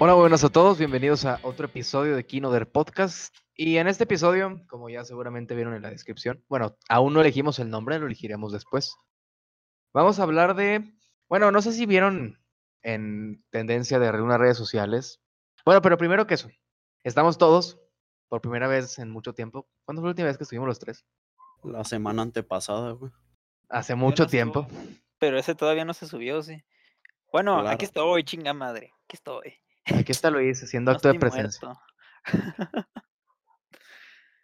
Hola, buenas a todos, bienvenidos a otro episodio de Kinoder Podcast. Y en este episodio, como ya seguramente vieron en la descripción, bueno, aún no elegimos el nombre, lo elegiremos después. Vamos a hablar de, bueno, no sé si vieron en tendencia de algunas redes sociales. Bueno, pero primero que eso, estamos todos por primera vez en mucho tiempo. ¿Cuándo fue la última vez que estuvimos los tres? La semana antepasada, güey. Hace mucho no tiempo. Pero ese todavía no se subió, sí. Bueno, Claro. aquí estoy, chinga madre. Aquí estoy. Aquí está Luis haciendo No acto de presencia.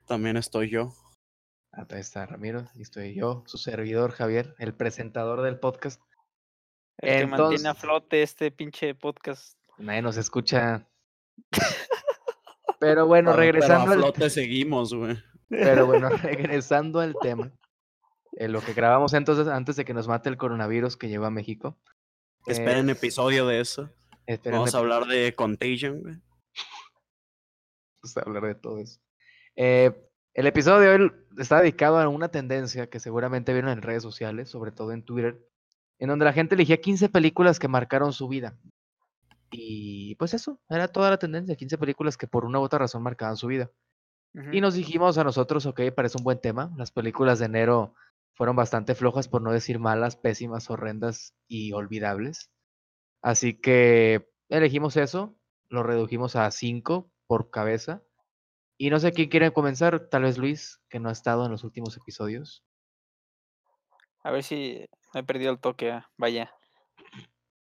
También estoy yo. Ah, Ahí está Ramiro, y estoy yo, su servidor Javier, el presentador del podcast. El que mantiene a flote este pinche podcast. Nadie nos escucha. Pero bueno, Pero- regresando Pero a al flote seguimos, güey. Pero bueno, regresando al tema. eh, lo que grabamos entonces antes de que nos mate el coronavirus que llegó a México. Esperen es- episodio de eso. Vamos a hablar de Contagion, güey. vamos a hablar de todo eso. Eh, el episodio de hoy está dedicado a una tendencia que seguramente vieron en redes sociales, sobre todo en Twitter, en donde la gente elegía 15 películas que marcaron su vida. Y pues eso, era toda la tendencia, 15 películas que por una u otra razón marcaban su vida. Y nos dijimos a nosotros, ok, parece un buen tema. Las películas de enero fueron bastante flojas, por no decir malas, pésimas, horrendas y olvidables. Así que elegimos eso, lo redujimos a cinco por cabeza. Y no sé quién quiere comenzar, tal vez Luis, que no ha estado en los últimos episodios. A ver si me he perdido el toque. ah, Vaya.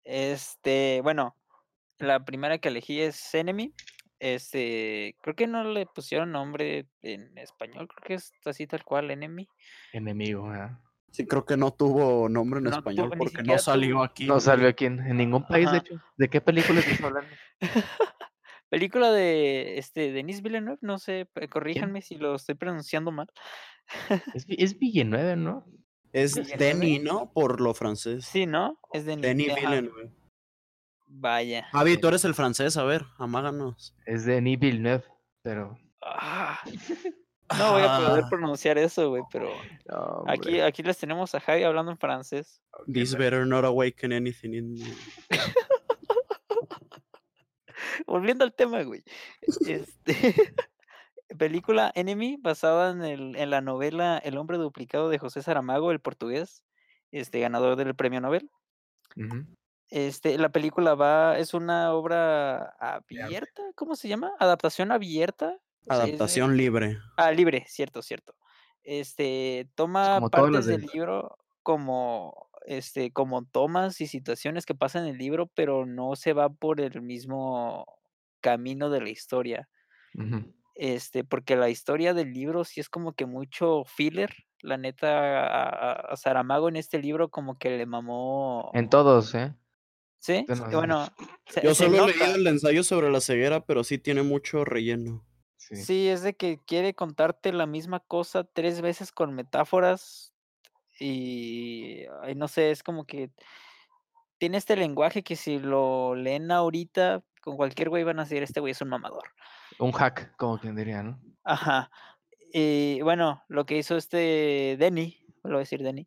Este, bueno, la primera que elegí es Enemy. Este, creo que no le pusieron nombre en español, creo que es así tal cual, Enemy. Enemigo, ¿verdad? Sí, creo que no tuvo nombre en No español porque no salió tuvo- aquí. No salió aquí en, en ningún país, de hecho. ¿De qué película estás hablando? Película de este Denis Villeneuve, no sé, corríjanme si lo estoy pronunciando mal. Es, Vi- es Villeneuve, ¿no? Es Villeneuve. Denny, ¿no? Por lo francés. Sí, ¿no? Es Denis. Ajá, Villeneuve. Vaya. Javi, tú eres el francés, a ver, amáganos. Es Denis Villeneuve, pero... Ah, no voy a poder Ah, pronunciar eso, güey, pero no, aquí, aquí les tenemos a Javi hablando en francés. This better not awaken anything in me. Volviendo al tema, güey. Este, película Enemy, basada en, el, en la novela El hombre duplicado de José Saramago, el portugués, este ganador del premio Nobel. Este, la película va, es una obra abierta, ¿cómo se llama? Adaptación abierta. Es Adaptación libre. Ah, libre, cierto, cierto. Este, toma partes del libro como, este, como tomas y situaciones que pasan en el libro, pero no se va por el mismo camino de la historia. Este, porque la historia del libro sí es como que mucho filler. La neta, a, Saramago en este libro como que le mamó. En todos, ¿eh? ¿Sí? bueno, se, Yo solo he leído el ensayo sobre la ceguera, pero sí tiene mucho relleno. Sí. Sí, es de que quiere contarte la misma cosa tres veces con metáforas y ay, no sé, es como que tiene este lenguaje que si lo leen ahorita con cualquier güey van a decir, este güey es un mamador. Un hack, como quien diría, ¿no? Ajá. Y bueno, lo que hizo este Denny, lo voy a decir Denny,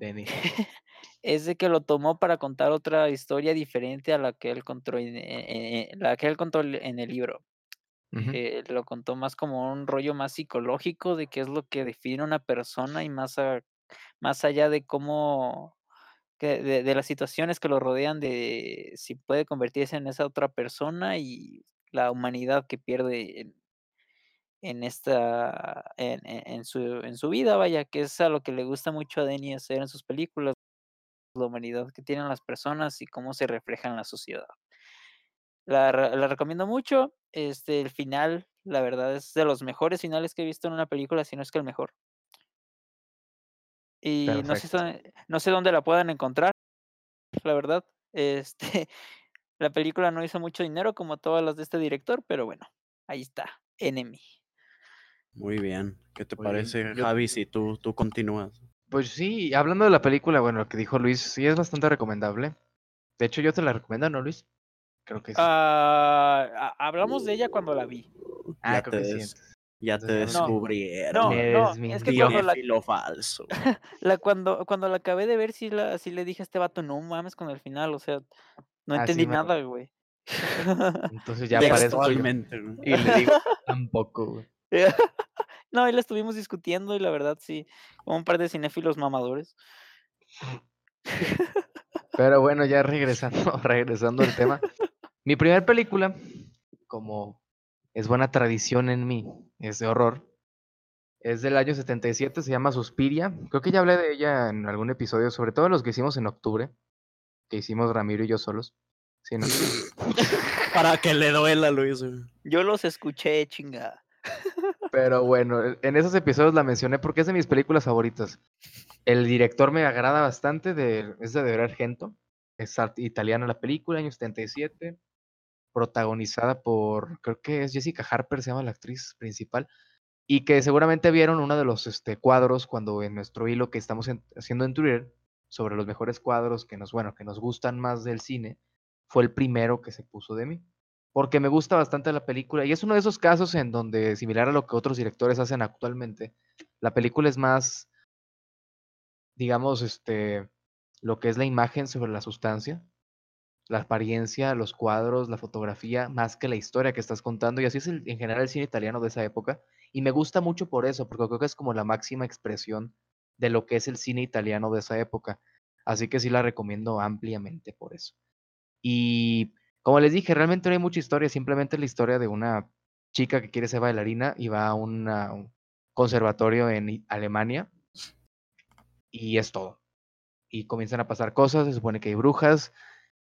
es de que lo tomó para contar otra historia diferente a la que él contó en, en- en- la que él contó en el libro. Eh, lo contó más como un rollo más psicológico de qué es lo que define una persona y más, a- más allá de cómo, de, de las situaciones que lo rodean, de si puede convertirse en esa otra persona y la humanidad que pierde en, esta, en- en su, en su vida, vaya, que es a lo que le gusta mucho a Denny hacer en sus películas, la humanidad que tienen las personas y cómo se refleja en la sociedad. La, re- la recomiendo mucho. Este, el final, la verdad, es de los mejores finales que he visto en una película, si no es que el mejor. Y no sé, no sé dónde la puedan encontrar, la verdad. Este, la película no hizo mucho dinero como todas las de este director, pero bueno, ahí está, Enemy. Muy bien. ¿Qué te Muy parece, Javi, si tú, tú continúas? Pues sí, hablando de la película, bueno, lo que dijo Luis, sí es bastante recomendable. De hecho, yo te la recomiendo, ¿no, Luis? Creo que sí. Ah, hablamos de ella cuando la vi. Ah, ya creo que sí. des-. Ya te no. descubrieron. No, no, es que cuando la, Cinéfilo falso. la- cuando, cuando la acabé de ver, sí, la, sí le dije a este vato, no mames con el final, o sea, no Ah, entendí me- nada, güey. Entonces ya aparezco yo y le digo tampoco, güey. No, ahí la estuvimos discutiendo y la verdad sí, un par de cinéfilos mamadores. Pero bueno, ya regresando, regresando al tema. Mi primera película, como es buena tradición en mí, es de horror. Es del año 77, se llama Suspiria. Creo que ya hablé de ella en algún episodio, sobre todo los que hicimos en octubre, que hicimos Ramiro y yo solos. Sí, ¿no? Para que le duela, Luis. Yo los escuché, chinga. Pero bueno, e- en esos episodios la mencioné porque es de mis películas favoritas. El director me agrada bastante, de, es de Dario Argento. Es italiana la película, año 77. Protagonizada por, creo que es Jessica Harper, se llama la actriz principal. Y que seguramente vieron uno de los este, cuadros cuando en nuestro hilo que estamos en- haciendo en Twitter sobre los mejores cuadros que nos, bueno, que nos gustan más del cine, fue el primero que se puso de mí porque me gusta bastante la película y es uno de esos casos en donde, similar a lo que otros directores hacen actualmente, la película es más, digamos, este, lo que es la imagen sobre la sustancia, la apariencia, los cuadros, la fotografía, más que la historia que estás contando y así es el- en general el cine italiano de esa época y me gusta mucho por eso, porque creo que es como la máxima expresión de lo que es el cine italiano de esa época, así que sí la recomiendo ampliamente por eso. Y como les dije, realmente no hay mucha historia, simplemente la historia de una chica que quiere ser bailarina y va a un conservatorio en Alemania y es todo. Y comienzan a pasar cosas, se supone que hay brujas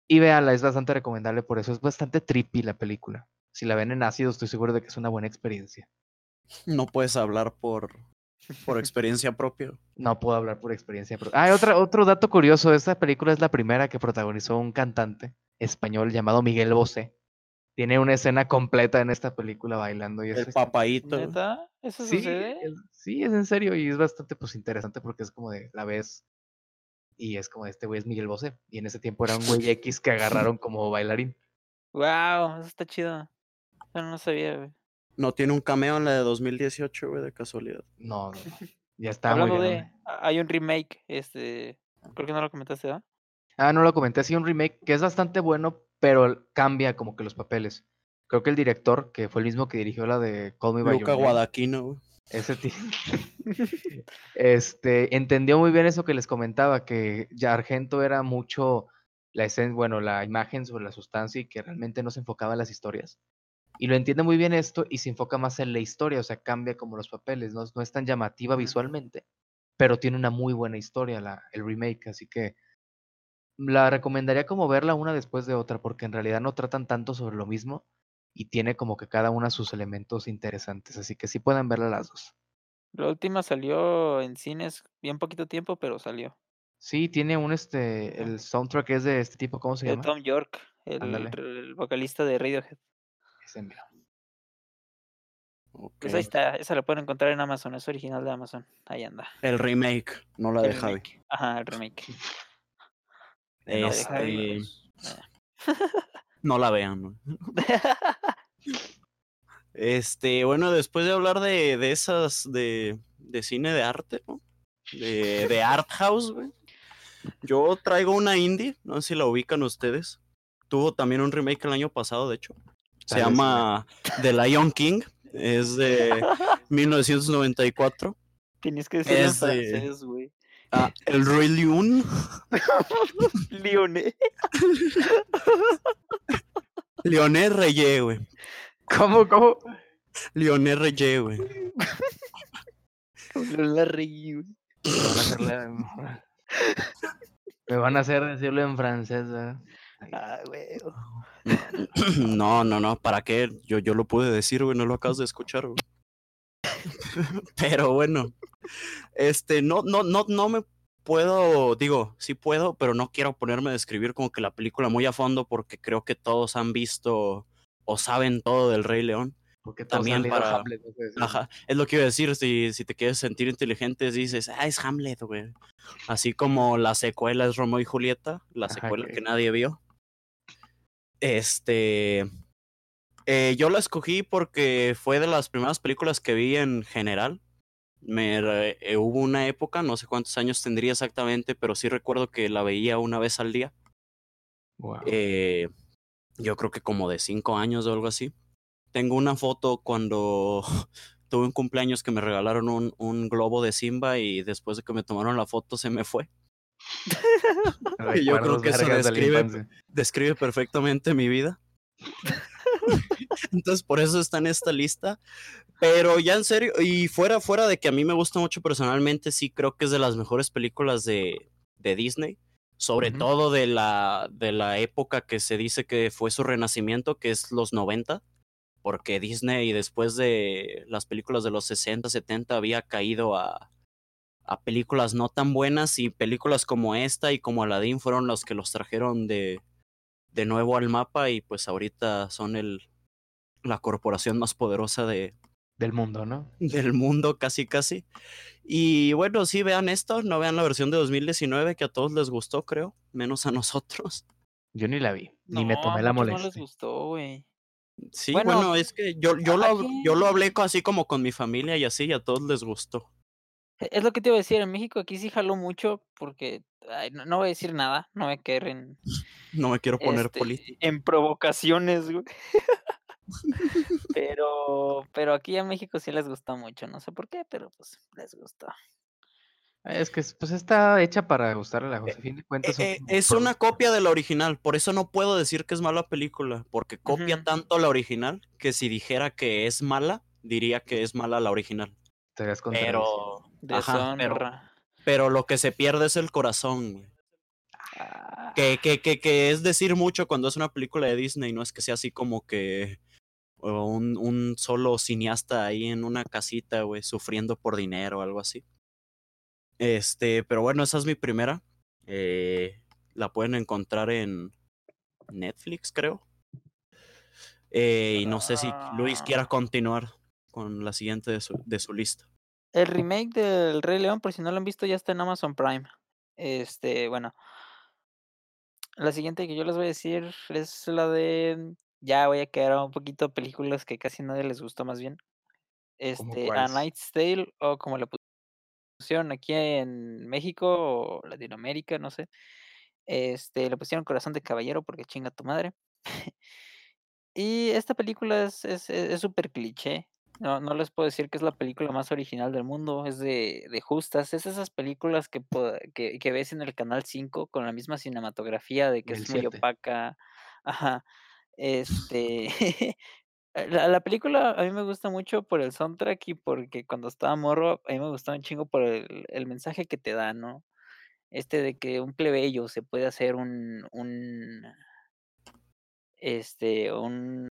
y véanla, es bastante recomendable por eso, es bastante trippy la película. Si la ven en ácido, estoy seguro de que es una buena experiencia. No puedes hablar por, por experiencia propia. No puedo hablar por experiencia. Pero... Ah, otra, otro dato curioso, esta película es la primera que protagonizó un cantante español llamado Miguel Bosé. Tiene una escena completa en esta película bailando y El. ¿Neta? ¿Eso Sí, sucede? es, sí, es en serio y es bastante pues interesante porque es como de la ves y es como este güey es Miguel Bosé y en ese tiempo era un güey X que agarraron como bailarín. Wow, eso está chido. Yo no sabía, güey. No tiene un cameo en la de 2018, güey, de casualidad. No, no, ya está muy Hablando grande. de, hay un remake, este, creo que no lo comentaste, ¿verdad? Ah, no lo comenté, sí, un remake que es bastante bueno, pero cambia como que los papeles. Creo que el director, que fue el mismo que dirigió la de Call Me By Luca Your Name, Guadaquino, güey. Ese ti- este, entendió muy bien eso que les comentaba, que ya Argento era mucho la bueno, la imagen sobre la sustancia y que realmente no se enfocaba en las historias. Y lo entiende muy bien esto y se enfoca más en la historia, o sea, cambia como los papeles, no, no es tan llamativa visualmente, pero tiene una muy buena historia la, el remake, así que la recomendaría como verla una después de otra, porque en realidad no tratan tanto sobre lo mismo y tiene como que cada una sus elementos interesantes, así que sí pueden verla las dos. La última salió en cines bien poquito tiempo, pero salió. Sí, tiene un este, el soundtrack es de este tipo, ¿cómo se De llama? Tom York, el, vocalista de Radiohead. Ese mero. Pues ahí está, esa la pueden encontrar en Amazon, es original de Amazon. Ahí anda. El remake, no la El de Javi. remake. Ajá, el remake. De no La de Javi, Este, pues, no la vean. güey. Este, bueno, después de hablar de, de esas de, de cine de arte, ¿no? De, de art house, güey. Yo traigo una indie, no sé si la ubican ustedes. Tuvo también un remake el año pasado, de hecho. Se sí, llama The Lion King. Es de 1994. Tienes que decirlo en francés, güey. Ah, El Rey León. Leoné. Leoné Reyé, güey. ¿Cómo, cómo? Leoné Reyé, güey. La reí, güey. Me van a hacer, la- Me van a hacer decirlo en francés, ¿verdad? Ah, güey. No, no, no, ¿para qué? Yo, yo lo pude decir, güey, no lo acabas de escuchar, güey. Pero bueno, este, no, no, no, no me puedo, digo, sí puedo, pero no quiero ponerme a describir como que la película muy a fondo porque creo que todos han visto o saben todo del Rey León. Porque todos También han para- Hamlet, no sé decir. Ajá, es lo que iba a decir, si, si te quieres sentir inteligente, dices, ah, es Hamlet, güey. Así como la secuela es Romeo y Julieta, la Ajá, secuela que nadie vio. Este, eh, yo la escogí porque fue de las primeras películas que vi en general. Me, eh, hubo una época, no sé cuántos años tendría exactamente, pero sí recuerdo que la veía una vez al día. Guau. Eh, yo creo que como de cinco años o algo así. Tengo una foto cuando tuve un cumpleaños que me regalaron un, un globo de Simba y después de que me tomaron la foto se me fue. Y yo creo que eso de describe-. Describe perfectamente mi vida. Entonces por eso está en esta lista. Pero ya en serio, y fuera, fuera de que a mí me gusta mucho personalmente, sí creo que es de las mejores películas de, de Disney. Sobre todo de la, de la época que se dice que fue su renacimiento, que es los 90. Porque Disney después de las películas de los 60, 70 había caído a, a películas no tan buenas y películas como esta y como Aladdin fueron los que los trajeron de, de nuevo al mapa y pues ahorita son el, la corporación más poderosa de, Del mundo, ¿no? del mundo casi casi. Y bueno, sí vean esto, no vean la versión de 2019 que a todos les gustó, creo, menos a nosotros. Yo ni la vi, ni me No, tomé la No les molestia. gustó, güey. Sí, Bueno, bueno, es que yo, yo, lo, yo lo hablé así como con mi familia y así y a todos les gustó. Es lo que te iba a decir, en México aquí sí jaló mucho porque ay, no, no voy a decir nada, no voy a caer en, No me quiero poner este, político. en provocaciones, güey. pero, pero aquí a México sí les gustó mucho, no sé por qué, pero pues les gustó. Es que pues está hecha para gustarle a la José. A fin de cuentas, son Eh, como es una copia de la original, por eso no puedo decir que es mala película, porque copia tanto la original que si dijera que es mala, diría que es mala la original. Pero, ajá, pero, pero lo que se pierde es el corazón, güey. Ah, Que, que, que, que es decir mucho cuando es una película de Disney, no es que sea así como que un, un solo cineasta ahí en una casita, güey, sufriendo por dinero o algo así. Este, pero bueno, esa es mi primera. Eh, la pueden encontrar en Netflix, creo. Eh, y no sé si Luis quiera Ah. continuar con la siguiente de su, de su lista. El remake del Rey León, por si no lo han visto, ya está en Amazon Prime. Este, bueno. La siguiente que yo les voy a decir es la de. Ya voy a quedar un poquito películas que casi nadie les gustó, más bien. ¿Cómo Este, A? Night's Tale, o como le pusieron aquí en México o Latinoamérica, no sé. Este, le pusieron Corazón de Caballero porque chinga tu madre. y esta película es es es súper cliché. No, no les puedo decir que es la película más original del mundo, es de, de justas. Es esas películas que, que, que ves en el Canal 5 con la misma cinematografía de que es muy 7. opaca. Ajá. Este. La, la película a mí me gusta mucho por el soundtrack y porque cuando estaba morro, a mí me gustaba un chingo por el, el mensaje que te da, ¿no? Este de que un plebeyo se puede hacer un, un, este, un,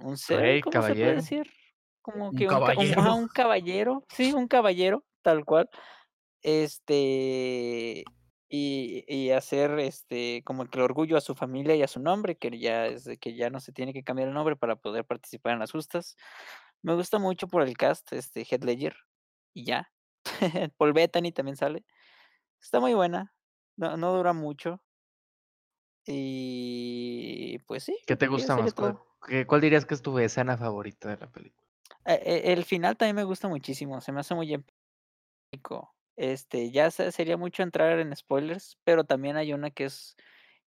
un ser, Rey, ¿cómo se puede caballero. decir? Como que un, ca- un- caballero. ajá, un caballero, sí, un caballero, tal cual. Este, y, y hacer este, como que el orgullo a su familia y a su nombre, que ya es que ya no se tiene que cambiar el nombre para poder participar en las justas. Me gusta mucho por el cast, este, Heath Ledger, y ya. Paul Bettany también sale. Está muy buena, no, no dura mucho. Y pues sí, ¿Qué te gusta más? ¿Cuál, cuál dirías que es tu escena favorita de la película? Eh, eh, El final también me gusta muchísimo, se me hace muy épico. Este, ya se- sería mucho entrar en spoilers, pero también hay una que es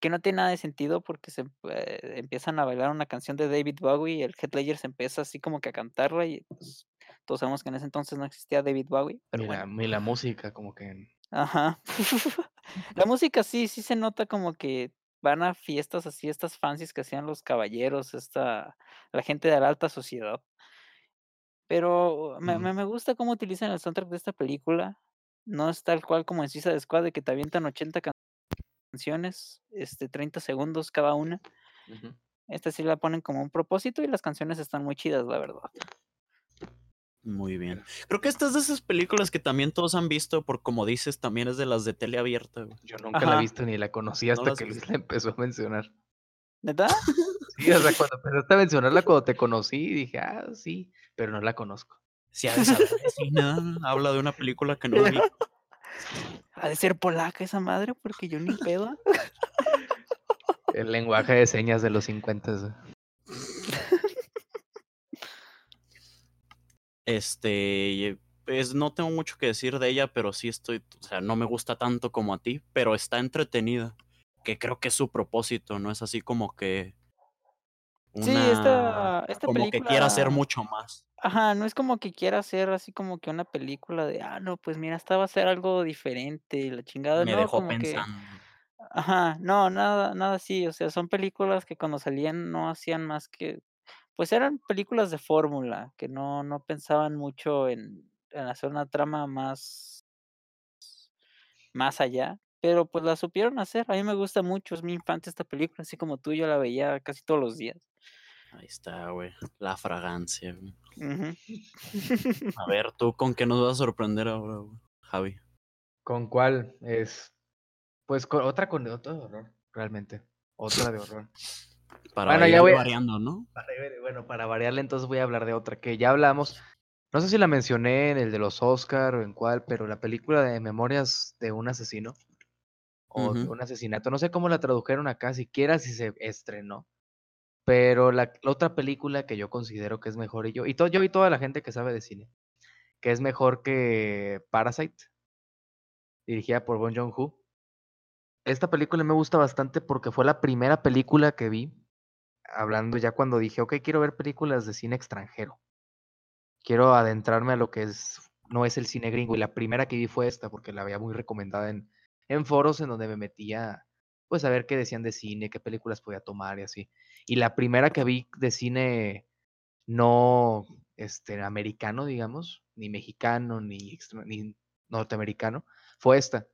que no tiene nada de sentido porque se eh, empiezan a bailar una canción de David Bowie y el Heath Ledger se empieza así como que a cantarla y pues, todos sabemos que en ese entonces no existía David Bowie, pero Y la, bueno. y la música, como que. Ajá. La música sí, sí se nota como que van a fiestas así, estas fancies que hacían los caballeros, esta, la gente de la alta sociedad. Pero me, Ujú. me, me gusta cómo utilizan el soundtrack de esta película. No es tal cual como en Suicide Squad, de que te avientan 80 can- canciones, este, 30 segundos cada una. Ujú. Esta sí la ponen como un propósito y las canciones están muy chidas, la verdad. Muy bien. Creo que esta es de esas películas que también todos han visto, por como dices, también es de las de tele abierta. güey. Yo nunca la he Ajá. visto ni la conocí ¿No hasta has que Luis la empezó a mencionar. ¿Neta? Sí, o sea, cuando empezaste a mencionarla cuando te conocí, dije, ah, sí, pero no la conozco. Si ha de saber de cine, habla de una película que no vi. Ha de ser polaca esa madre, porque yo ni pedo. El lenguaje de señas de los 50. Este, pues no tengo mucho que decir de ella, pero sí estoy, o sea, no me gusta tanto como a ti, pero está entretenida, que creo que es su propósito, no es así como que Sí, esta, esta como película. que quiera hacer mucho más. Ajá, no es como que quiera hacer así como que una película de, ah, no, pues mira, esta va a ser algo diferente, y la chingada, Me no, dejó como que, pensando. ajá, no, nada, nada así, o sea, son películas que cuando salían no hacían más que, pues eran películas de fórmula, que no, no pensaban mucho en, en hacer una trama más, más allá, pero pues la supieron hacer, a mí me gusta mucho, es mi infante esta película, así como tú, yo la veía casi todos los días. Ahí está, güey. La fragancia, güey. A ver, ¿tú con qué nos vas a sorprender ahora, güey? Javi? ¿Con cuál? Es. Pues con otra con otra de horror, realmente. Otra de horror. Para Bueno, ya voy a- variando, ¿no? Para Bueno, para variarle, entonces voy a hablar de otra que ya hablamos. No sé si la mencioné en el de los Oscar o en cuál, pero la película de Memorias de un asesino o de un asesinato. No sé cómo la tradujeron acá, siquiera si se estrenó. Pero la, otra película que yo considero que es mejor, y yo, y todo, yo y toda la gente que sabe de cine, que es mejor que Parasite, dirigida por Bon Joon-ho. Esta película me gusta bastante porque fue la primera película que vi, hablando ya cuando dije, ok, quiero ver películas de cine extranjero. Quiero adentrarme a lo que es, no es el cine gringo. Y la primera que vi fue esta, porque la había muy recomendada en, en foros en donde me metía, pues a ver qué decían de cine, qué películas podía tomar y así. Y la primera que vi de cine no este, americano, digamos, ni mexicano, ni, ni norteamericano, fue esta.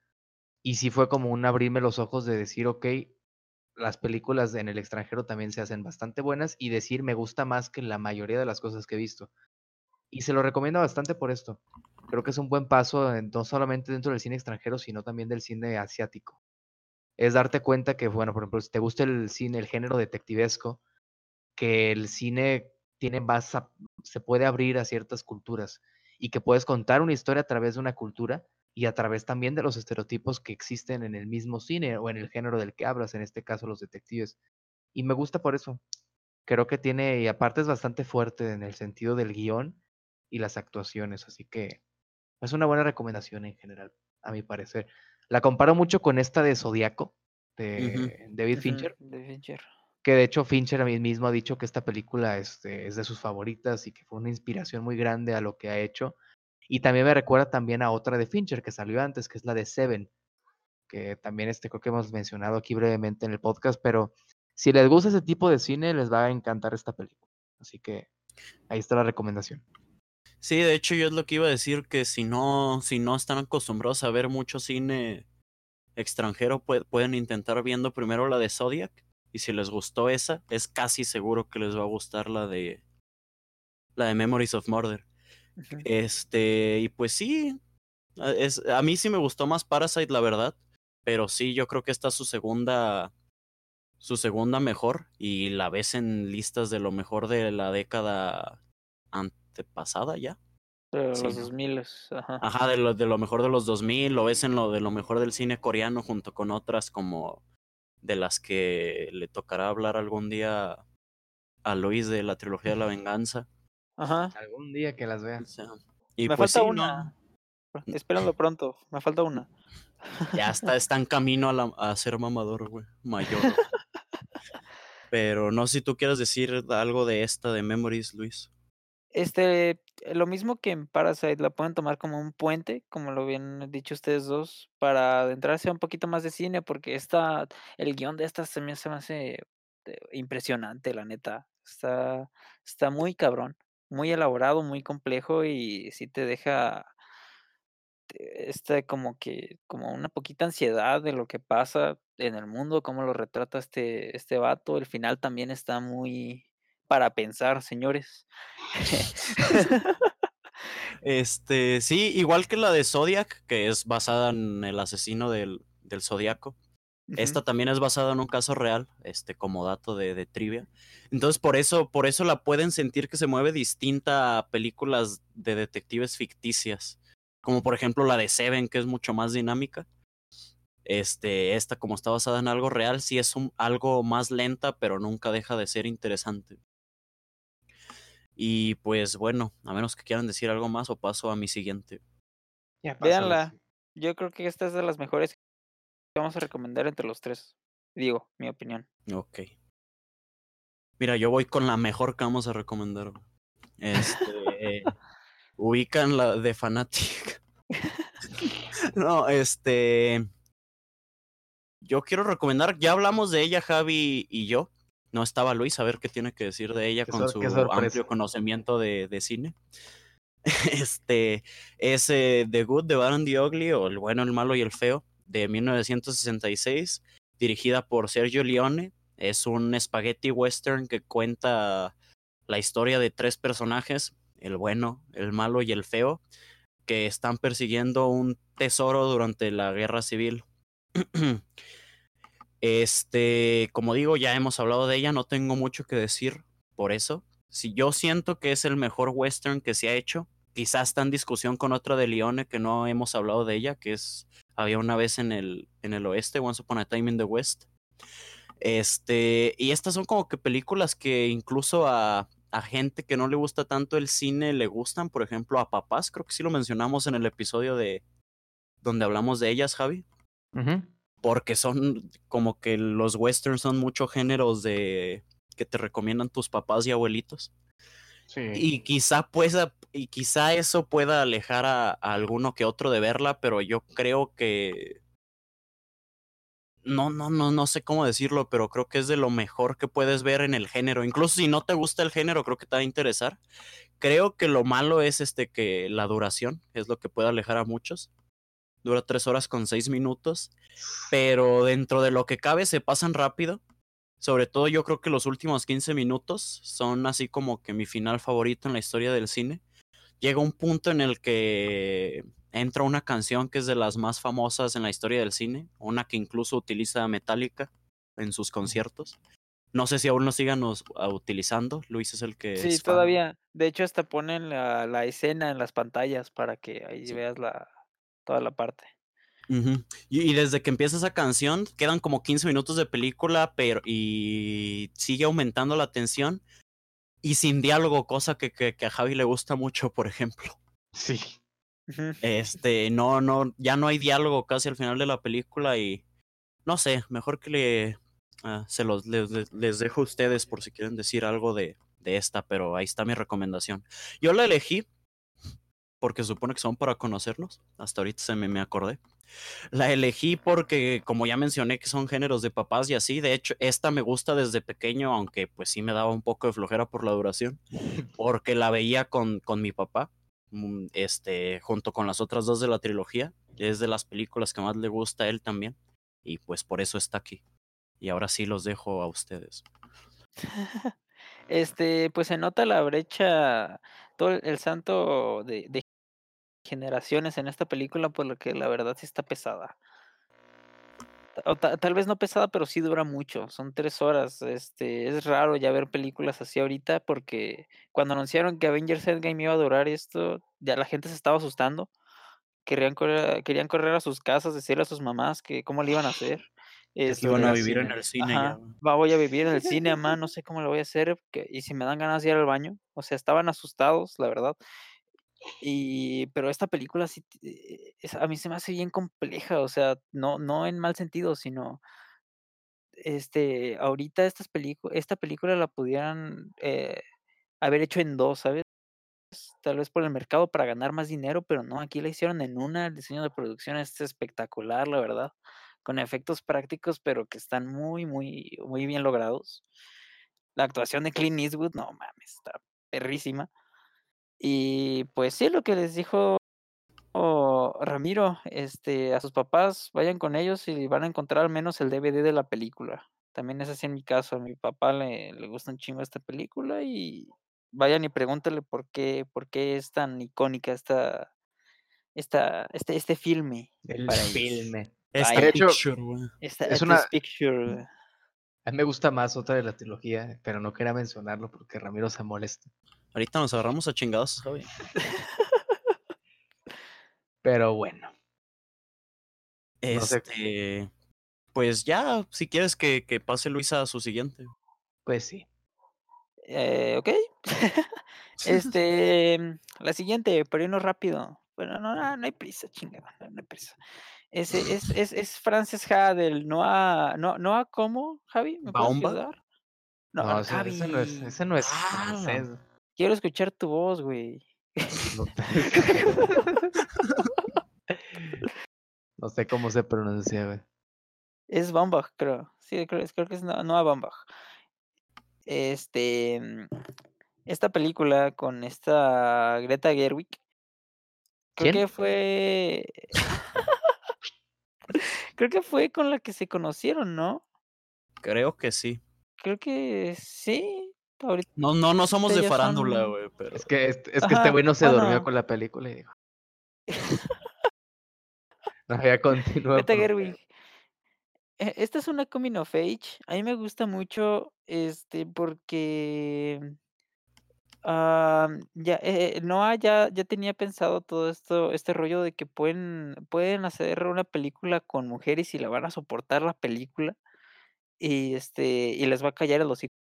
Y sí fue como un abrirme los ojos de decir, ok, las películas en el extranjero también se hacen bastante buenas y decir, me gusta más que la mayoría de las cosas que he visto. Y se lo recomiendo bastante por esto. Creo que es un buen paso, no solamente dentro del cine extranjero, sino también del cine asiático. Es darte cuenta que, bueno, por ejemplo, si te gusta el cine, el género detectivesco, que el cine tiene más, se puede abrir a ciertas culturas y que puedes contar una historia a través de una cultura y a través también de los estereotipos que existen en el mismo cine o en el género del que hablas, en este caso los detectives. Y me gusta por eso. Creo que tiene, y aparte es bastante fuerte en el sentido del guion y las actuaciones, así que es una buena recomendación en general, a mi parecer. La comparo mucho con esta de Zodíaco, de David Fincher, de Fincher. que de hecho Fincher a mí mismo ha dicho que esta película este, es de sus favoritas y que fue una inspiración muy grande a lo que ha hecho. Y también me recuerda también a otra de Fincher que salió antes, que es la de Seven, que también este, creo que hemos mencionado aquí brevemente en el podcast, pero si les gusta ese tipo de cine, les va a encantar esta película. Así que ahí está la recomendación. Sí, de hecho yo es lo que iba a decir, que si no, si no están acostumbrados a ver mucho cine extranjero, pue- pueden intentar viendo primero la de Zodiac, y si les gustó esa, es casi seguro que les va a gustar la de la de Memories of Murder. Este, y pues sí, a- es, a mí sí me gustó más Parasite, la verdad, pero sí, yo creo que esta es su segunda, su segunda mejor, y la ves en listas de lo mejor de la década antepasada ya. De Sí, los ¿no? 2000, ajá. Ajá, de lo, de lo mejor de los 2000, lo ves en lo de lo mejor del cine coreano junto con otras como de las que le tocará hablar algún día a Luis de la trilogía de la venganza. Ajá. Algún día que las O vean. sea, y Me pues falta sí, una. no, Espérenlo pronto. Me falta una. ya está, está en camino a, la- a ser mamador, güey, mayor. Pero no sé si tú quieres decir algo de esta de Memories, Luis. Este, lo mismo que en Parasite, la pueden tomar como un puente, como lo habían dicho ustedes dos, para adentrarse a un poquito más de cine, porque esta, el guion de esta me, se me hace eh, impresionante, la neta. Está, está muy cabrón, muy elaborado, muy complejo y sí te deja te- este como que, como una poquita ansiedad de lo que pasa en el mundo, cómo lo retrata este, este vato. El final también está muy para pensar, señores. Este, sí, igual que la de Zodiac, que es basada en el asesino del, del Zodiaco. Esta también es basada en un caso real, este, como dato de, de trivia. Entonces, por eso, por eso la pueden sentir que se mueve distinta a películas de detectives ficticias. Como por ejemplo la de Seven, que es mucho más dinámica. Este, esta, como está basada en algo real, sí es un, algo más lenta, pero nunca deja de ser interesante. Y pues bueno, a menos que quieran decir algo más, o paso a mi siguiente. Ya pasó, Véanla. sí. Yo creo que esta es de las mejores que vamos a recomendar entre los tres. Digo, mi opinión. Ok. Mira, yo voy con la mejor que vamos a recomendar. Este, ubican la de Fanatic. no, este, yo quiero recomendar, ya hablamos de ella, Javi y yo. No estaba Luis, a ver qué tiene que decir de ella Qué con su amplio conocimiento de, de cine. Este es eh, The Good, The Bad and the Ugly, o El Bueno, el Malo y el Feo, de 1966, dirigida por Sergio Leone. Es un spaghetti western que cuenta la historia de tres personajes, el bueno, el malo y el feo, que están persiguiendo un tesoro durante la guerra civil. Este, como digo, ya hemos hablado de ella, no tengo mucho que decir por eso. Si yo siento que es el mejor western que se ha hecho, quizás está en discusión con otra de Leone que no hemos hablado de ella, que es había una vez en el en el oeste, Once Upon a Time in the West. Este, y estas son como que películas que incluso a, a gente que no le gusta tanto el cine le gustan, por ejemplo, a papás, creo que sí lo mencionamos en el episodio de donde hablamos de ellas, Javi Ujú. Porque son como que los westerns son muchos géneros de que te recomiendan tus papás y abuelitos. Sí. y quizá pueda y quizá eso pueda alejar a, a alguno que otro de verla pero yo creo que no no no no sé cómo decirlo pero creo que es de lo mejor que puedes ver en el género. Incluso si no te gusta el género creo que te va a interesar. Creo que lo malo es este que la duración es lo que puede alejar a muchos dura tres horas con seis minutos pero dentro de lo que cabe se pasan rápido. Sobre todo yo creo que los últimos 15 minutos son así como que mi final favorito en la historia del cine. Llega un punto en el que entra una canción que es de las más famosas en la historia del cine, una que incluso utiliza Metallica en sus conciertos. No sé si aún lo sigan us- a- utilizando, Luis es el que Sí, es todavía. De hecho, hasta ponen la, la escena en las pantallas para que ahí Sí. veas la, toda la parte. Y, y desde que empieza esa canción, quedan como 15 minutos de película, pero y sigue aumentando la tensión y sin diálogo, cosa que, que, que a Javi le gusta mucho, por ejemplo. Sí. Este, no, no, ya no hay diálogo casi al final de la película y no sé, mejor que le ah, se los les dejo a ustedes por si quieren decir algo de, de esta, pero ahí está mi recomendación. Yo la elegí porque supone que son para conocernos. Hasta ahorita se me, me acordé. La elegí porque, como ya mencioné, que son géneros de papás y así. De hecho, esta me gusta desde pequeño, aunque pues sí me daba un poco de flojera por la duración. Porque la veía con, con mi papá, mm, este, junto con las otras dos de la trilogía. Es de las películas que más le gusta a él también. Y pues por eso está aquí. Y ahora sí los dejo a ustedes. Este, pues se nota la brecha, todo el, santo de, generaciones en esta película, por lo que la verdad sí está pesada. O ta- tal vez no pesada, pero sí dura mucho. Son tres horas. Este, es raro ya ver películas así ahorita porque cuando anunciaron que Avengers Endgame iba a durar esto, ya la gente se estaba asustando. Querían correr, querían correr a sus casas, decirle a sus mamás que cómo le iban a hacer. Que Este, Iban a vivir en el cine. Ajá, va, voy a vivir en el cine, mamá, no sé cómo lo voy a hacer, que- y si me dan ganas de ir al baño, o sea, estaban asustados, la verdad. Y, pero esta película sí, eh, es- a mí se me hace bien compleja, o sea, no, no en mal sentido, sino, este, ahorita estas películas, esta película la pudieran eh, haber hecho en dos, ¿sabes? Tal vez por el mercado para ganar más dinero, pero no, aquí la hicieron en una, el diseño de producción es espectacular, la verdad, con efectos prácticos, pero que están muy, muy, muy bien logrados. La actuación de Clint Eastwood, no mames, está perrísima. Y pues sí, lo que les dijo oh, Ramiro, este, a sus papás, vayan con ellos y van a encontrar al menos el DVD de la película. También es así en mi caso, a mi papá le, le gusta un chingo esta película y vayan y pregúntale por qué, por qué es tan icónica esta, esta, este, este filme El para ellos. Esta Vaya. De hecho, picture, güey. Es una- picture. A mí me gusta más otra de la trilogía, pero no quería mencionarlo porque Ramiro se molesta. Ahorita nos agarramos a chingados, Javi. Pero bueno. No sé. Este, pues ya, si quieres que, que pase Luisa a su siguiente. Pues sí. Eh, ok. este, la siguiente, pero irnos rápido. Bueno, no, no, no hay prisa, chingada, no, no hay prisa. Ese, es, es, es Frances Ha del Noah, no, Noah, ¿cómo, Javi? ¿Me puedes ayudar? No, No, ese, ese no es, ese no es Ah, francés. Quiero escuchar tu voz, güey. No, no sé cómo se pronuncia, güey. Es Bambach, creo. Sí, creo, es- creo que es No- Noah Bambach. Este. mm, Esta película con esta Greta Gerwig. Creo ¿Quién? que fue. creo que fue con la que se conocieron, ¿no? Creo que sí. Creo que sí. Ahorita No, no, no somos de farándula, son- güey, pero. Es que, este- es que este Ajá, güey no se durmió con la película y dijo. No, ya continúa. Por. E- Esta es una coming of age. A mí me gusta mucho, este, porque ah, ya eh, Noah ya, ya tenía pensado todo esto, este rollo de que pueden, pueden hacer una película con mujeres y la van a soportar la película y este, y les va a callar el hocico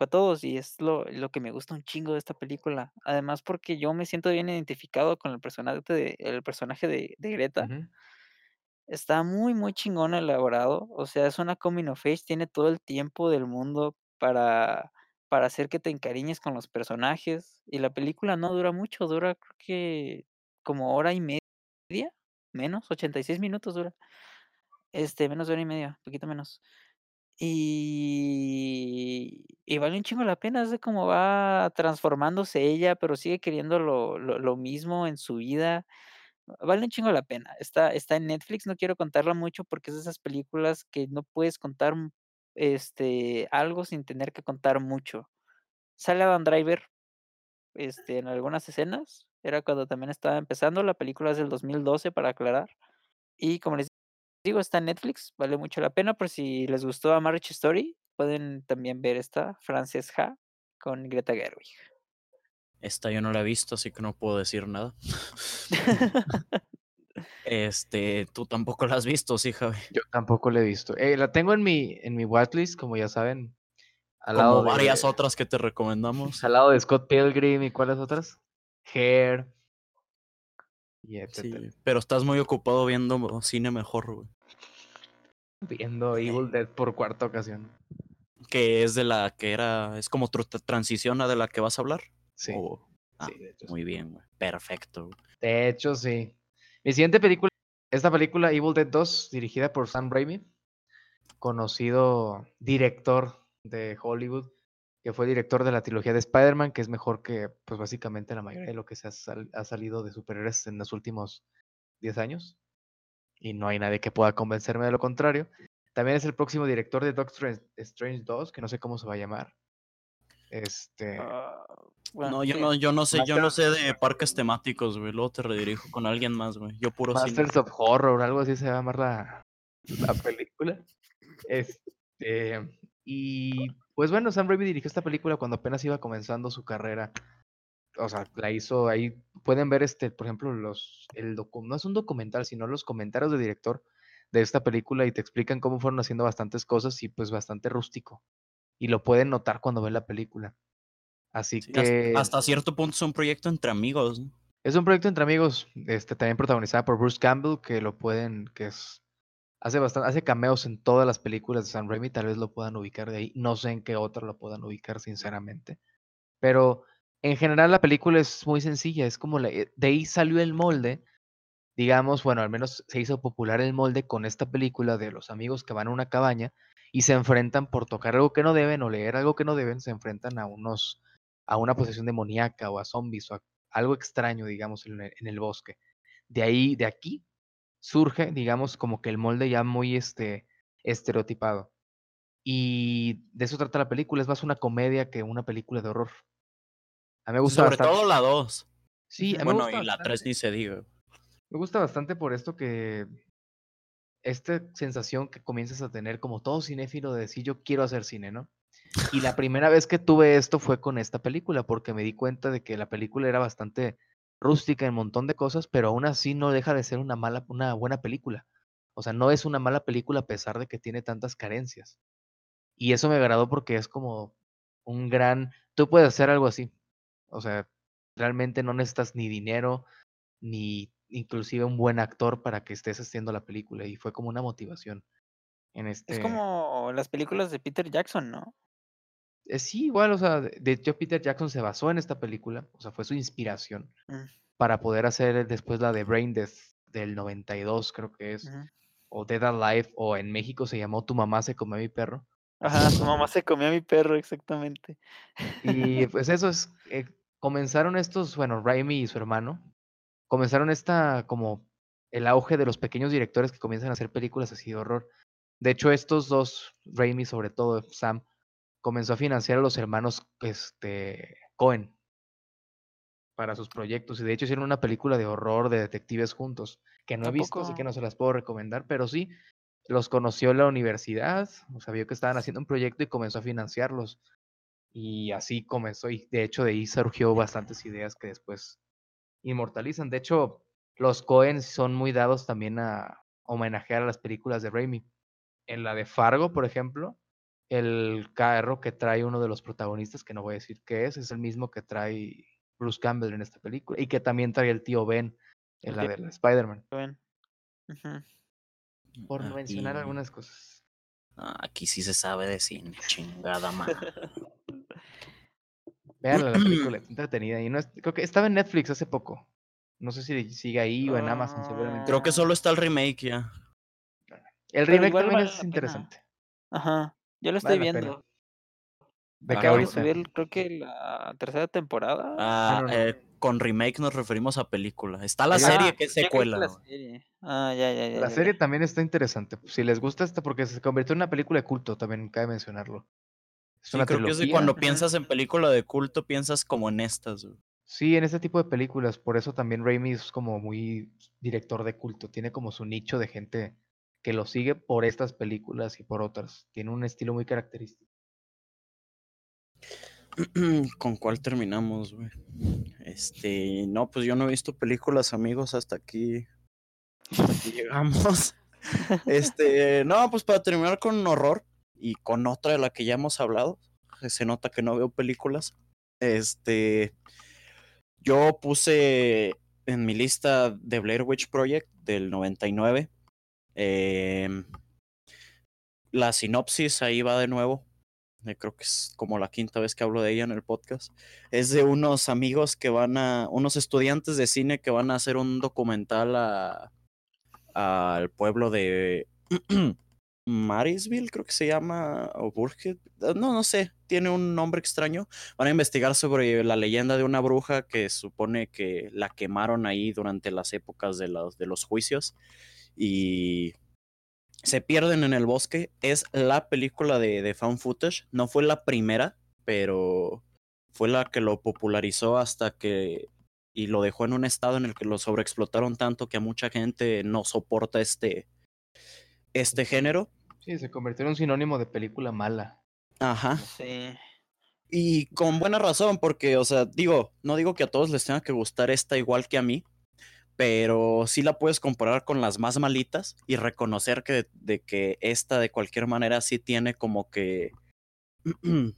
a todos. Y es lo, lo que me gusta un chingo de esta película. Además, porque yo me siento bien identificado con el personaje de, el personaje de, de Greta. Está muy, muy chingón elaborado. O sea, es una coming of age, tiene todo el tiempo del mundo para, para hacer que te encariñes con los personajes. Y la película no dura mucho, dura creo que como hora y media, menos, 86 minutos dura. Este, menos hora y media, poquito menos. Y, y vale un chingo la pena, es de cómo va transformándose ella, pero sigue queriendo lo, mismo en su vida vale un chingo la pena. Está, está en Netflix, no quiero contarla mucho porque es de esas películas que no puedes contar este, algo sin tener que contar mucho. Sale Adam Driver este, en algunas escenas, era cuando también estaba empezando, la película es del 2012 para aclarar. Y como les digo, está en Netflix, vale mucho la pena, por si les gustó a Marriage Story, pueden también ver esta, Frances Ha, con Greta Gerwig. Esta yo no la he visto, así que no puedo decir nada. Este, tú tampoco la has visto, sí, Javi. Yo tampoco la he visto. Eh, la tengo en mi, en mi watchlist, como ya saben. Al lado Como de, varias otras que te recomendamos. Al lado de Scott Pilgrim y cuáles otras. Hair. Y Sí, pero estás muy ocupado viendo cine mejor, güey. Viendo Evil Dead por cuarta ocasión. Que es de la que era, es como transición a de la que vas a hablar. Sí. O- ah, sí, de hecho, sí. muy bien, güey. Perfecto. güey. De hecho, sí. Mi siguiente película, esta película Evil Dead 2, dirigida por Sam Raimi, conocido director de Hollywood, que fue director de la trilogía de Spider-Man, que es mejor que, pues básicamente la mayoría de lo que se ha, ha salido de superhéroes en los últimos 10 años. Y no hay nadie que pueda convencerme de lo contrario. También es el próximo director de Doctor Strange- Strange 2, que no sé cómo se va a llamar. Este. Ah, bueno, No, yo sí. no, yo no sé, yo no sé de parques temáticos, güey. Luego te redirijo con alguien más, güey. Yo puro cine. Masters of Horror, algo así se va a llamar la, la película. Este, y pues bueno, Sam Raimi dirigió esta película cuando apenas iba comenzando su carrera. O sea, la hizo ahí. Pueden ver este, por ejemplo, los el docu- no es un documental, sino los comentarios del director de esta película y te explican cómo fueron haciendo bastantes cosas y pues bastante rústico. Y lo pueden notar cuando ven la película. Así Sí, que hasta, cierto punto es un proyecto entre amigos. es un proyecto entre amigos, este, también protagonizada por Bruce Campbell, que lo pueden, que es, hace bastante, hace cameos en todas las películas de Sam Raimi, tal vez lo puedan ubicar de ahí, no sé en qué otra lo puedan ubicar, sinceramente. Pero en general la película es muy sencilla, es como, la- eh, de ahí salió el molde, digamos, bueno, al menos se hizo popular el molde con esta película de los amigos que van a una cabaña y se enfrentan por tocar algo que no deben o leer algo que no deben, se enfrentan a unos, a una posesión demoníaca o a zombies o a algo extraño, digamos, en el, en el bosque. De ahí, de aquí, surge, digamos, como que el molde ya muy este, estereotipado. Y de eso trata la película, es más una comedia que una película de horror. A mí me gusta Sobre bastante. todo la 2. Sí, a mí me Bueno, gusta y la bastante. 3 ni se diga. Me gusta bastante por esto que esta sensación que comienzas a tener como todo cinéfilo de decir yo quiero hacer cine, ¿no? Y la primera vez que tuve esto fue con esta película, porque me di cuenta de que la película era bastante rústica en un montón de cosas, pero aún así no deja de ser una mala, una buena película. O sea, no es una mala película a pesar de que tiene tantas carencias. Y eso me agradó porque es como un gran, tú puedes hacer algo así. O sea, realmente no necesitas ni dinero, ni inclusive un buen actor para que estés haciendo la película. Y fue como una motivación en este... Es como las películas de Peter Jackson, ¿no? Eh, sí, igual, o sea, de hecho Peter Jackson se basó en esta película, o sea, fue su inspiración Mm, para poder hacer después la de Brain Death del 92, creo que es, o Dead Alive, o en México se llamó Tu mamá se comió a mi perro. Ajá, su mamá se comió a mi perro, exactamente. Y pues eso es, eh, comenzaron estos, bueno, Raimi y su hermano, comenzaron esta como el auge de los pequeños directores que comienzan a hacer películas así de horror. De hecho, estos dos, Raimi sobre todo, Sam, comenzó a financiar a los hermanos este, Cohen para sus proyectos. Y de hecho hicieron una película de horror de detectives juntos, que no he ¿A visto, así que no se las puedo recomendar, pero sí, los conoció en la universidad, o sea, vio que estaban haciendo un proyecto y comenzó a financiarlos. Y así comenzó, y de hecho de ahí surgió bastantes ideas que después inmortalizan. De hecho, los Cohen son muy dados también a homenajear a las películas de Raimi. En la de Fargo, por ejemplo, el carro que trae uno de los protagonistas, que no voy a decir qué es, es el mismo que trae Bruce Campbell en esta película y que también trae el tío Ben en El la de Spider-Man. Por no mencionar Aquí- algunas cosas. Ah, Aquí sí se sabe de cine, chingada madre. Vean la película, está entretenida. Y no es- creo que estaba en Netflix hace poco. No sé si sigue ahí o en Amazon, seguramente. Creo que solo está el remake ya. El remake también vale es interesante. Ajá, yo lo estoy Vale viendo. De que Acaba de ahorita. subir, creo que la tercera temporada. Ah, no, no. eh, con remake nos referimos a película. Está la serie que es secuela. la serie. Ah, ya, ya, ya. La ya, serie también está interesante. Si les gusta esta, porque se convirtió en una película de culto, también cabe mencionarlo. Es Sí, una creo que es de cuando piensas en película de culto, piensas como en estas. güey. Sí, en este tipo de películas, por eso también Raimi es como muy director de culto, tiene como su nicho de gente que lo sigue por estas películas y por otras. Tiene un estilo muy característico. ¿Con cuál terminamos, güey? Este, no, pues yo no he visto películas, amigos, hasta aquí, hasta aquí llegamos. Este, no, pues para terminar con horror y con otra de la que ya hemos hablado, que se nota que no veo películas. Este, yo puse en mi lista de Blair Witch Project del 99. Em, la sinopsis ahí va de nuevo. eh, Creo que es como la quinta vez que hablo de ella en el podcast. Es de unos amigos que van a, unos estudiantes de cine que van a hacer un documental al pueblo de Marisville, creo que se llama, o Burgett, no, no sé, tiene un nombre extraño. Van a investigar sobre la leyenda de una bruja que supone que la quemaron ahí durante las épocas de los, de los juicios y se pierden en el bosque. Es la película de, de Found Footage, no fue la primera, pero fue la que lo popularizó hasta que y lo dejó en un estado en el que lo sobreexplotaron tanto que a mucha gente no soporta este este género. Sí, se convirtió en un sinónimo de película mala. Ajá. Sí. Y con buena razón, porque, o sea, digo, no digo que a todos les tenga que gustar esta igual que a mí, pero sí la puedes comparar con las más malitas y reconocer que de que esta de cualquier manera sí tiene como que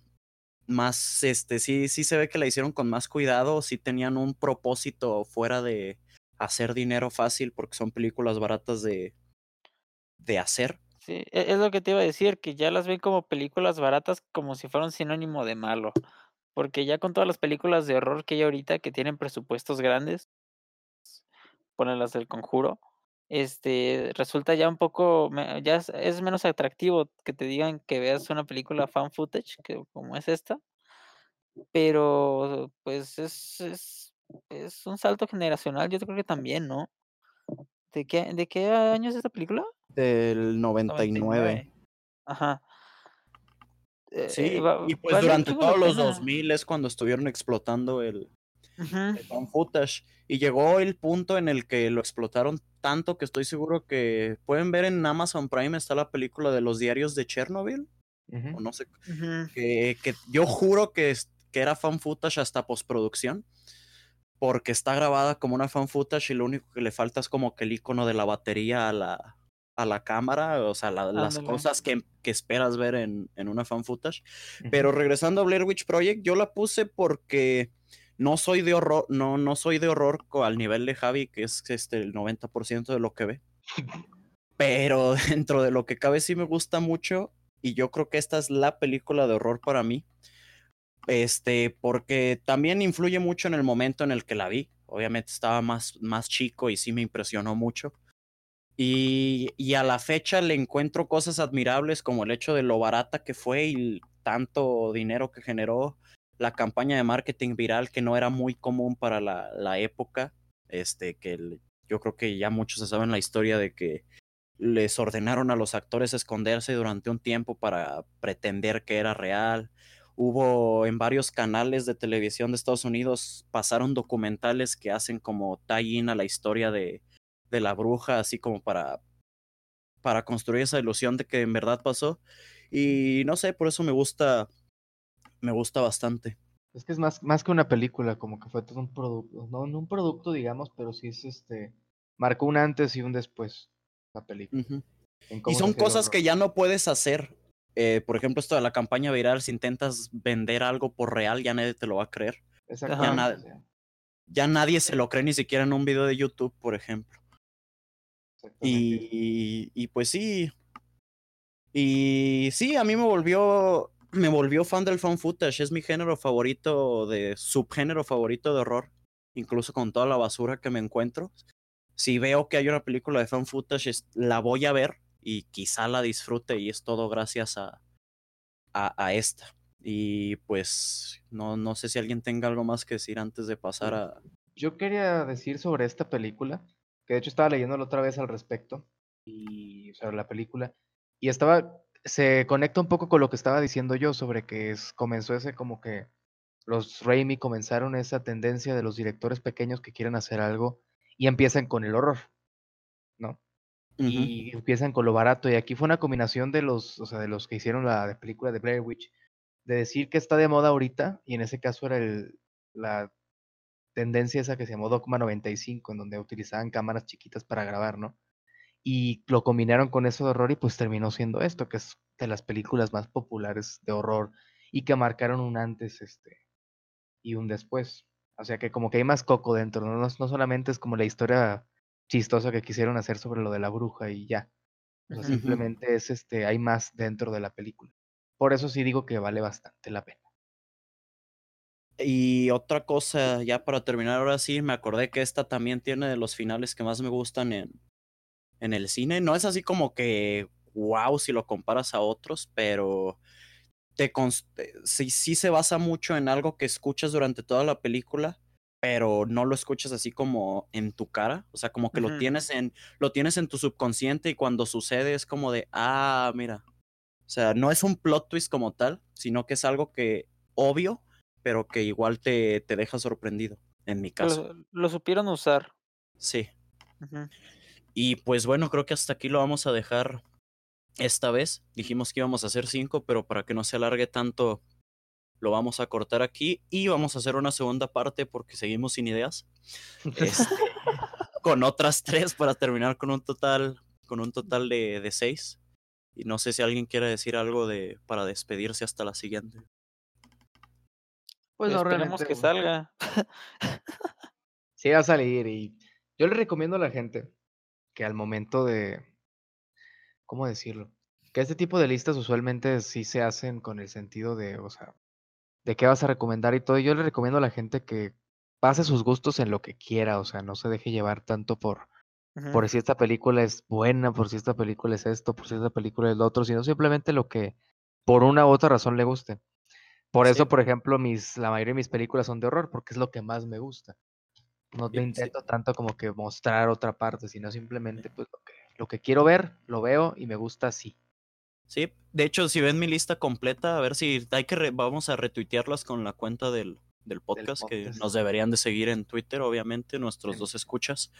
más, este, sí, sí se ve que la hicieron con más cuidado, sí tenían un propósito fuera de hacer dinero fácil, porque son películas baratas de, de hacer. Sí, e- es lo que te iba a decir, que ya las ven como películas baratas como si fuera un sinónimo de malo. Porque ya con todas las películas de horror que hay ahorita que tienen presupuestos grandes, ponen las del conjuro, este, resulta ya un poco, ya es, es menos atractivo que te digan que veas una película fan footage, que como es esta, pero pues es, es, es un salto generacional, yo creo que también, ¿no? ¿De qué, de qué año es esta película? Del 99. Ajá. Eh, Sí, eh, y pues durante todos los pena. 2000 es cuando estuvieron explotando el, El found footage. Y llegó el punto en el que lo explotaron tanto que estoy seguro que pueden ver en Amazon Prime está la película de los diarios de Chernobyl. Ujú. O no sé, Ujú. que, que yo juro que, que era fan footage hasta postproducción. Porque está grabada como una fan footage y lo único que le falta es como que el icono de la batería a la, a la cámara, o sea, la- las cosas que, que esperas ver en, en una fan footage. Ujú. Pero regresando a Blair Witch Project, yo la puse porque no soy de horror, no, no soy de horror al nivel de Javi, que es este, el 90% de lo que ve. Pero dentro de lo que cabe sí me gusta mucho y yo creo que esta es la película de horror para mí, Este, porque también influye mucho en el momento en el que la vi. Obviamente estaba más, más chico y sí me impresionó mucho. Y, y, a la fecha le encuentro cosas admirables como el hecho de lo barata que fue y tanto dinero que generó la campaña de marketing viral que no era muy común para la, época. Este, que yo creo que ya muchos se saben la historia de que les ordenaron a los actores esconderse durante un tiempo para pretender que era real. Hubo en varios canales de televisión de Estados Unidos, pasaron documentales que hacen como tie-in a la historia de, de la bruja, así como para, para construir esa ilusión de que en verdad pasó. Y no sé, por eso me gusta, me gusta bastante. Es que es más, más que una película, como que fue todo un producto, no, no un producto, digamos, pero sí es este, marcó un antes y un después la película. Uh -huh. Y son cosas que ya no puedes hacer. Eh, por ejemplo, esto de la campaña viral, si intentas vender algo por real, ya nadie te lo va a creer. Ya, na ya, nadie se lo cree ni siquiera en un video de YouTube, por ejemplo. Y, y, pues sí. Y sí, a mí me volvió. Me volvió fan del fan footage. Es mi género favorito de. subgénero favorito de horror. Incluso con toda la basura que me encuentro si veo que hay una película de fan footage, la voy a ver y quizá la disfrute y es todo gracias a, a, a, esta. Y pues no, no sé si alguien tenga algo más que decir antes de pasar a... Yo quería decir sobre esta película, que de hecho estaba leyéndolo otra vez al respecto, y sobre la película, y estaba, se conecta un poco con lo que estaba diciendo yo sobre que es, comenzó ese como que los Raimi comenzaron esa tendencia de los directores pequeños que quieren hacer algo y empiezan con el horror, ¿no? Uh -huh. Y empiezan con lo barato. Y aquí fue una combinación de los, o sea, de los que hicieron la película de Blair Witch, de decir que está de moda ahorita, y en ese caso era el, la tendencia esa que se llamó Dogma 95, en donde utilizaban cámaras chiquitas para grabar, ¿no? Y lo combinaron con eso de horror y pues terminó siendo esto, que es de las películas más populares de horror y que marcaron un antes este, y un después. O sea que como que hay más coco dentro, ¿no? No, no solamente es como la historia chistosa que quisieron hacer sobre lo de la bruja y ya. O sea, simplemente es este, hay más dentro de la película. Por eso sí digo que vale bastante la pena. Y otra cosa, ya para terminar ahora sí, me acordé que esta también tiene de los finales que más me gustan en, en el cine. No es así como que wow si lo comparas a otros, pero te sí, sí se basa mucho en algo que escuchas durante toda la película, pero no lo escuchas así como en tu cara, o sea, como que uh -huh. lo tienes en lo tienes en tu subconsciente y cuando sucede es como de, ah, mira. O sea, no es un plot twist como tal, sino que es algo que obvio, pero que igual te, te deja sorprendido, en mi caso. Lo, lo supieron usar. Sí. Uh -huh. Y pues bueno, creo que hasta aquí lo vamos a dejar esta vez. Dijimos que íbamos a hacer cinco, pero para que no se alargue tanto, lo vamos a cortar aquí y vamos a hacer una segunda parte porque seguimos sin ideas. Este, con otras tres para terminar con un total, con un total de, de seis. Y no sé si alguien quiere decir algo de para despedirse hasta la siguiente. Pues no, realmente que salga. sí, va a salir y yo le recomiendo a la gente que al momento de, ¿cómo decirlo? Que este tipo de listas usualmente sí se hacen con el sentido de, o sea, de qué vas a recomendar y todo. Y yo le recomiendo a la gente que pase sus gustos en lo que quiera, o sea, no se deje llevar tanto por, uh -huh. por si esta película es buena, por si esta película es esto, por si esta película es lo otro, sino simplemente lo que por una u otra razón le guste. Por sí. eso, por ejemplo, mis, la mayoría de mis películas son de horror, porque es lo que más me gusta. No te intento sí. tanto como que mostrar otra parte, sino simplemente pues lo que, lo que quiero ver, lo veo y me gusta así. Sí, de hecho, si ven mi lista completa, a ver si hay que re, vamos a retuitearlas con la cuenta del, del, podcast, del podcast, que nos deberían de seguir en Twitter, obviamente, nuestros sí. dos escuchas.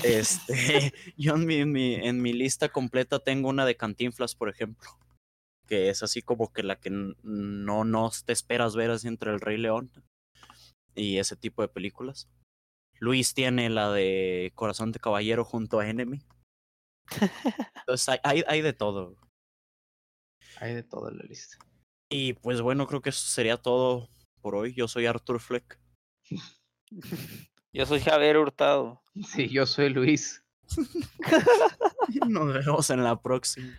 Este, yo en mi, en mi, en mi lista completa tengo una de Cantinflas, por ejemplo, que es así como que la que no, no te esperas ver así entre el Rey León y ese tipo de películas. Luis tiene la de Corazón de Caballero junto a Enemy. Entonces hay, hay, hay de todo. Hay de todo en la lista. Y pues bueno, creo que eso sería todo por hoy. Yo soy Arthur Fleck. Yo soy Javier Hurtado. Sí, yo soy Luis. Nos vemos en la próxima.